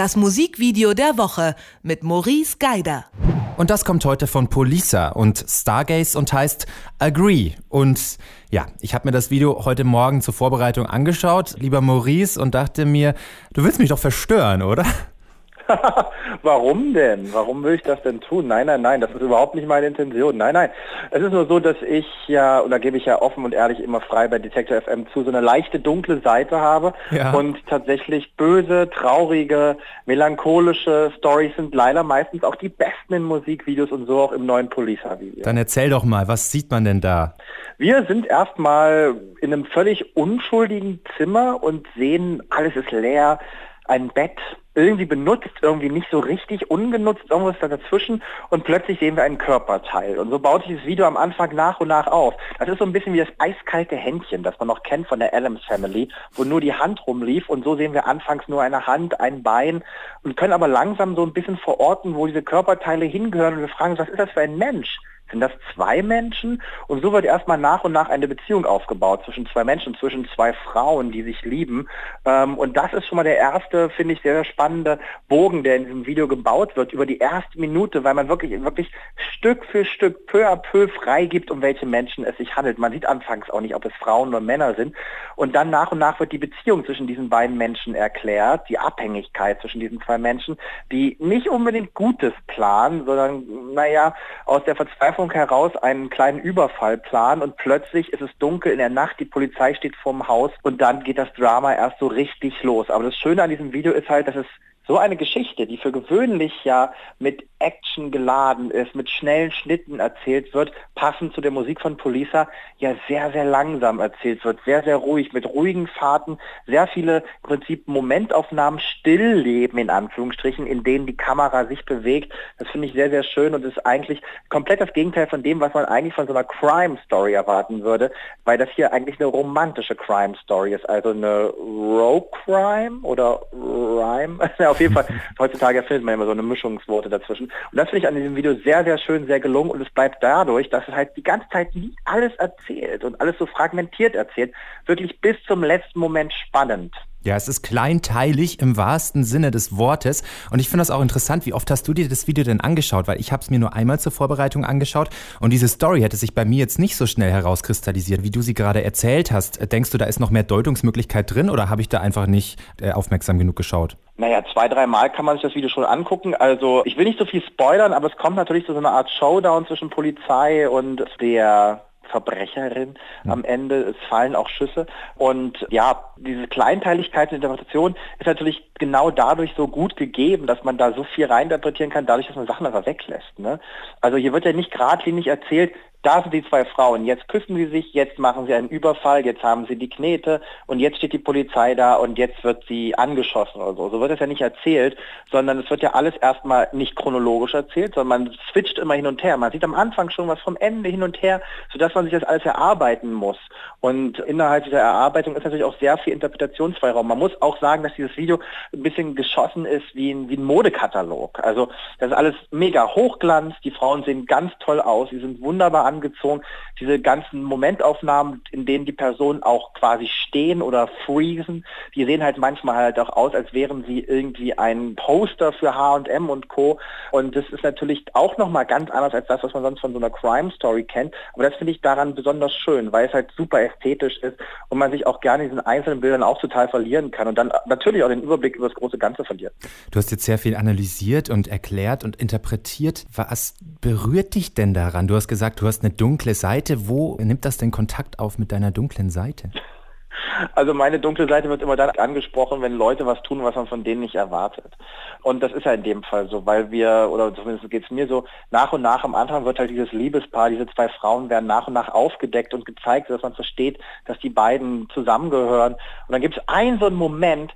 Das Musikvideo der Woche mit Maurice Geider. Und das kommt heute von Polisa und Stargaze und heißt Agree. Und ja, ich habe mir das Video heute Morgen zur Vorbereitung angeschaut, lieber Maurice, und dachte mir, du willst mich doch verstören, oder? Warum denn? Warum will ich das denn tun? Nein, nein, nein, das ist überhaupt nicht meine Intention. Nein, nein. Es ist nur so, dass ich ja, und da gebe ich ja offen und ehrlich immer frei bei Detector FM zu, so eine leichte dunkle Seite habe ja. und tatsächlich böse, traurige, melancholische Stories sind leider meistens auch die besten in Musikvideos und so auch im neuen Police-Video. Dann erzähl doch mal, was sieht man denn da? Wir sind erstmal in einem völlig unschuldigen Zimmer und sehen, alles ist leer, ein Bett irgendwie benutzt, irgendwie nicht so richtig ungenutzt, irgendwas da dazwischen und plötzlich sehen wir ein Körperteil. Und so baut sich das Video am Anfang nach und nach auf. Das ist so ein bisschen wie das eiskalte Händchen, das man noch kennt von der Adams Family, wo nur die Hand rumlief und so sehen wir anfangs nur eine Hand, ein Bein und können aber langsam so ein bisschen verorten, wo diese Körperteile hingehören und wir fragen uns, was ist das für ein Mensch? Sind das zwei Menschen? Und so wird erstmal nach und nach eine Beziehung aufgebaut zwischen zwei Menschen, zwischen zwei Frauen, die sich lieben. Ähm, und das ist schon mal der erste, finde ich, sehr, sehr spannende Bogen, der in diesem Video gebaut wird, über die erste Minute, weil man wirklich, wirklich Stück für Stück, peu à peu freigibt, um welche Menschen es sich handelt. Man sieht anfangs auch nicht, ob es Frauen oder Männer sind. Und dann nach und nach wird die Beziehung zwischen diesen beiden Menschen erklärt, die Abhängigkeit zwischen diesen zwei Menschen, die nicht unbedingt Gutes planen, sondern, naja, aus der Verzweiflung Verzweiflung heraus einen kleinen Überfall planen und plötzlich ist es dunkel in der Nacht, die Polizei steht vorm Haus und dann geht das Drama erst so richtig los. Aber das Schöne an diesem Video ist halt, dass es so eine Geschichte, die für gewöhnlich ja mit Action geladen ist, mit schnellen Schnitten erzählt wird, passend zu der Musik von Polisa, ja sehr, sehr langsam erzählt wird, sehr, sehr ruhig, mit ruhigen Fahrten, sehr viele im Prinzip Momentaufnahmen, Stillleben in Anführungsstrichen, in denen die Kamera sich bewegt. Das finde ich sehr, sehr schön und ist eigentlich komplett das Gegenteil von dem, was man eigentlich von so einer Crime Story erwarten würde, weil das hier eigentlich eine romantische Crime Story ist, also eine Rogue Crime oder Rhyme, auf jeden Fall, heutzutage findet man immer so eine Mischungsworte dazwischen. Und das finde ich an diesem Video sehr, sehr schön, sehr gelungen und es bleibt dadurch, dass es halt die ganze Zeit nie alles erzählt und alles so fragmentiert erzählt, wirklich bis zum letzten Moment spannend. Ja, es ist kleinteilig im wahrsten Sinne des Wortes. Und ich finde das auch interessant. Wie oft hast du dir das Video denn angeschaut? Weil ich habe es mir nur einmal zur Vorbereitung angeschaut. Und diese Story hätte sich bei mir jetzt nicht so schnell herauskristallisiert, wie du sie gerade erzählt hast. Denkst du, da ist noch mehr Deutungsmöglichkeit drin oder habe ich da einfach nicht äh, aufmerksam genug geschaut? Naja, zwei, dreimal kann man sich das Video schon angucken. Also ich will nicht so viel spoilern, aber es kommt natürlich zu so einer Art Showdown zwischen Polizei und der Verbrecherin am Ende. Es fallen auch Schüsse. Und ja, diese Kleinteiligkeit in der Interpretation ist natürlich genau dadurch so gut gegeben, dass man da so viel reininterpretieren kann, dadurch, dass man Sachen einfach weglässt. Ne? Also hier wird ja nicht geradlinig erzählt, da sind die zwei Frauen, jetzt küssen sie sich, jetzt machen sie einen Überfall, jetzt haben sie die Knete und jetzt steht die Polizei da und jetzt wird sie angeschossen oder so. So wird es ja nicht erzählt, sondern es wird ja alles erstmal nicht chronologisch erzählt, sondern man switcht immer hin und her. Man sieht am Anfang schon was vom Ende hin und her, sodass man sich das alles erarbeiten muss. Und innerhalb dieser Erarbeitung ist natürlich auch sehr viel Interpretationsfreiraum. Man muss auch sagen, dass dieses Video ein bisschen geschossen ist wie ein, wie ein Modekatalog. Also das ist alles mega Hochglanz, die Frauen sehen ganz toll aus, sie sind wunderbar angezogen. Diese ganzen Momentaufnahmen, in denen die Personen auch quasi stehen oder freezen, die sehen halt manchmal halt auch aus, als wären sie irgendwie ein Poster für H&M und Co. Und das ist natürlich auch nochmal ganz anders als das, was man sonst von so einer Crime Story kennt. Aber das finde ich daran besonders schön, weil es halt super ästhetisch ist und man sich auch gerne in diesen einzelnen Bildern auch total verlieren kann und dann natürlich auch den Überblick über das große Ganze verliert. Du hast jetzt sehr viel analysiert und erklärt und interpretiert. Was berührt dich denn daran? Du hast gesagt, du hast eine dunkle Seite. Wo nimmt das denn Kontakt auf mit deiner dunklen Seite? Also meine dunkle Seite wird immer dann angesprochen, wenn Leute was tun, was man von denen nicht erwartet. Und das ist ja in dem Fall so, weil wir, oder zumindest geht es mir so, nach und nach am Anfang wird halt dieses Liebespaar, diese zwei Frauen werden nach und nach aufgedeckt und gezeigt, dass man versteht, dass die beiden zusammengehören. Und dann gibt es einen so einen Moment,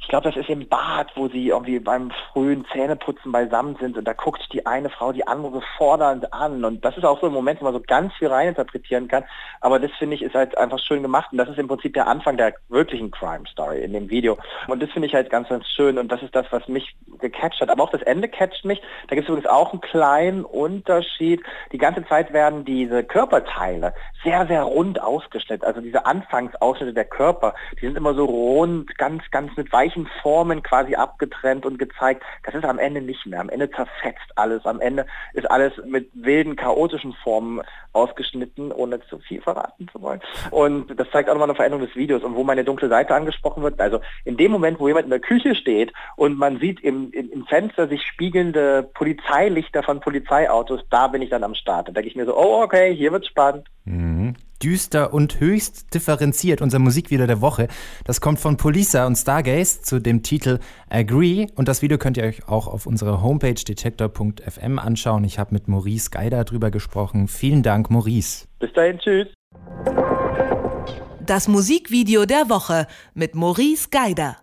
ich glaube, das ist im Bad, wo sie irgendwie beim frühen Zähneputzen beisammen sind und da guckt die eine Frau die andere fordernd an. Und das ist auch so ein Moment, wo man so ganz viel reininterpretieren kann, aber das finde ich ist halt einfach schön gemacht. Und das ist im Prinzip der Anfang der wirklichen Crime Story in dem Video. Und das finde ich halt ganz, ganz schön. Und das ist das, was mich gecatcht hat, aber auch das Ende catcht mich, da gibt es übrigens auch einen kleinen Unterschied, die ganze Zeit werden diese Körperteile sehr, sehr rund ausgeschnitten, also diese Anfangsausschnitte der Körper, die sind immer so rund, ganz, ganz mit weich gleichen Formen quasi abgetrennt und gezeigt. Das ist am Ende nicht mehr. Am Ende zerfetzt alles. Am Ende ist alles mit wilden, chaotischen Formen ausgeschnitten, ohne zu viel verraten zu wollen. Und das zeigt auch nochmal eine Veränderung des Videos und wo meine dunkle Seite angesprochen wird. Also in dem Moment, wo jemand in der Küche steht und man sieht im, im, im Fenster sich spiegelnde Polizeilichter von Polizeiautos, da bin ich dann am Start. Da denke ich mir so, oh okay, hier wird's spannend. Mhm düster und höchst differenziert, unser Musikvideo der Woche. Das kommt von Polisa und Stargaze zu dem Titel Agree und das Video könnt ihr euch auch auf unserer Homepage detektor.fm anschauen. Ich habe mit Maurice Geider drüber gesprochen. Vielen Dank, Maurice. Bis dahin, tschüss. Das Musikvideo der Woche mit Maurice Geider.